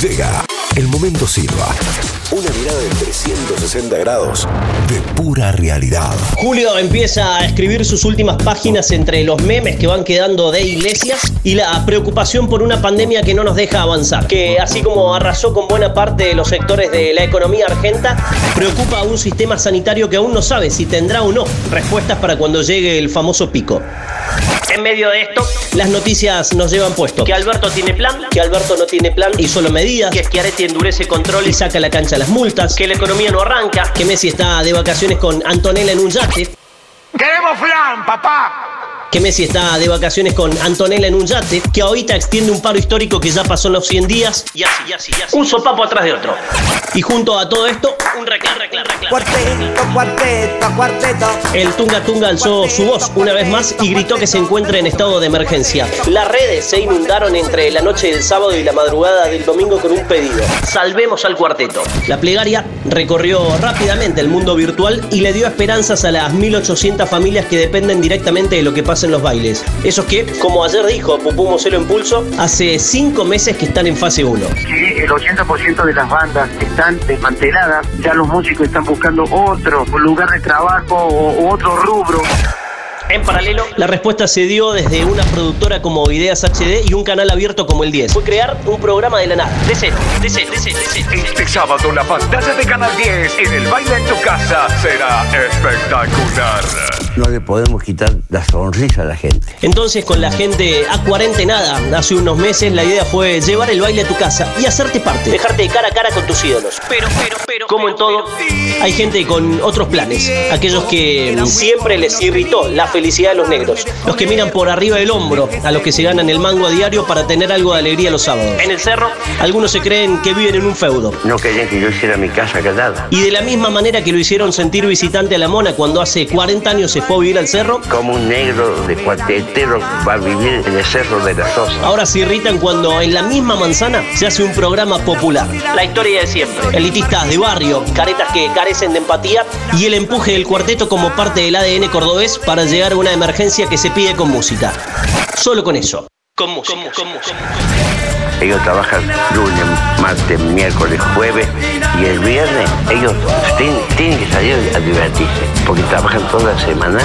Llega el momento Silva. Una mirada de 360 grados de pura realidad. Julio empieza a escribir sus últimas páginas entre los memes que van quedando de iglesias y la preocupación por una pandemia que no nos deja avanzar. Que así como arrasó con buena parte de los sectores de la economía argenta, preocupa a un sistema sanitario que aún no sabe si tendrá o no respuestas para cuando llegue el famoso pico. En medio de esto, las noticias nos llevan puesto. que Alberto tiene plan, que Alberto no tiene plan. Y solo medidas, que Schiaretti endurece control. Y saca a la cancha las multas, que la economía no arranca, que Messi está de vacaciones con Antonella en un yate, ¡Queremos flan, papá! Que Messi está de vacaciones con Antonella en un yate, que ahorita extiende un paro histórico que ya pasó los 100 días, y así, y así, y así. Un sopapo atrás de otro. Y junto a todo esto, un reclamo, reclamo, reclamo. Cuarteto, cuarteto, cuarteto. El Tunga Tunga alzó su voz una vez más y gritó que se encuentra en estado de emergencia. Las redes se inundaron entre la noche del sábado y la madrugada del domingo con un pedido. Salvemos al cuarteto. La plegaria recorrió rápidamente el mundo virtual y le dio esperanzas a las 1800 familias que dependen directamente de lo que pasa en los bailes. Esos que, como ayer dijo Pupú Moselo en Pulso, hace cinco meses que están en fase 1. que el 80% de las bandas están desmanteladas, ya los músicos están buscando otro lugar de trabajo o otro rubro. En paralelo, la respuesta se dio desde una productora como Ideas HD y un canal abierto como el 10. Fue crear un programa de la nada. De cero, de cero, de cero, de cero. Este sábado la pantalla de Canal 10 en el baile en tu casa será espectacular. No le podemos quitar la sonrisa a la gente. Entonces, con la gente a cuarentenada hace unos meses, la idea fue llevar el baile a tu casa y hacerte parte, dejarte de cara a cara con tus ídolos. Pero, pero, pero, como en todo, hay gente con otros planes. Aquellos que siempre les irritó la felicidad de los negros. Los que miran por arriba del hombro a los que se ganan el mango a diario para tener algo de alegría los sábados. En el cerro, algunos se creen que viven en un feudo. No querían que yo hiciera mi casa callada. Y de la misma manera que lo hicieron sentir visitante a la mona cuando hace 40 años se fue a vivir al cerro, Como un negro de cuartetero va a vivir en el cerro de la Sosa. Ahora se irritan cuando en la misma manzana se hace un programa popular. La historia de siempre. Elitistas de barrio, caretas que carecen de empatía y el empuje del cuarteto como parte del ADN cordobés para llegar una emergencia que se pide con música. Solo con eso. Con música. Con música. Ellos trabajan lunes, martes, miércoles, jueves y el viernes ellos tienen, tienen que salir a divertirse porque trabajan toda la semana